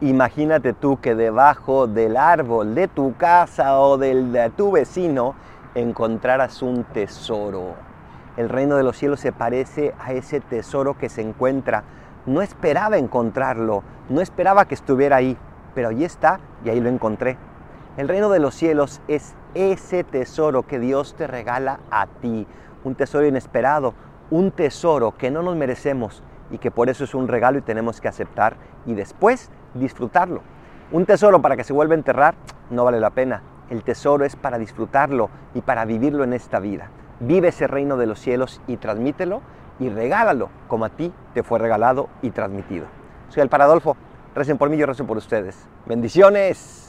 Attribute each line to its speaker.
Speaker 1: Imagínate tú que debajo del árbol de tu casa o del de tu vecino encontraras un tesoro. El reino de los cielos se parece a ese tesoro que se encuentra. No esperaba encontrarlo, no esperaba que estuviera ahí, pero ahí está y ahí lo encontré. El reino de los cielos es ese tesoro que Dios te regala a ti, un tesoro inesperado, un tesoro que no nos merecemos y que por eso es un regalo y tenemos que aceptar y después disfrutarlo. Un tesoro para que se vuelva a enterrar no vale la pena. El tesoro es para disfrutarlo y para vivirlo en esta vida. Vive ese reino de los cielos y transmítelo y regálalo como a ti te fue regalado y transmitido. Soy el Paradolfo. Recen por mí, yo rezo por ustedes. Bendiciones.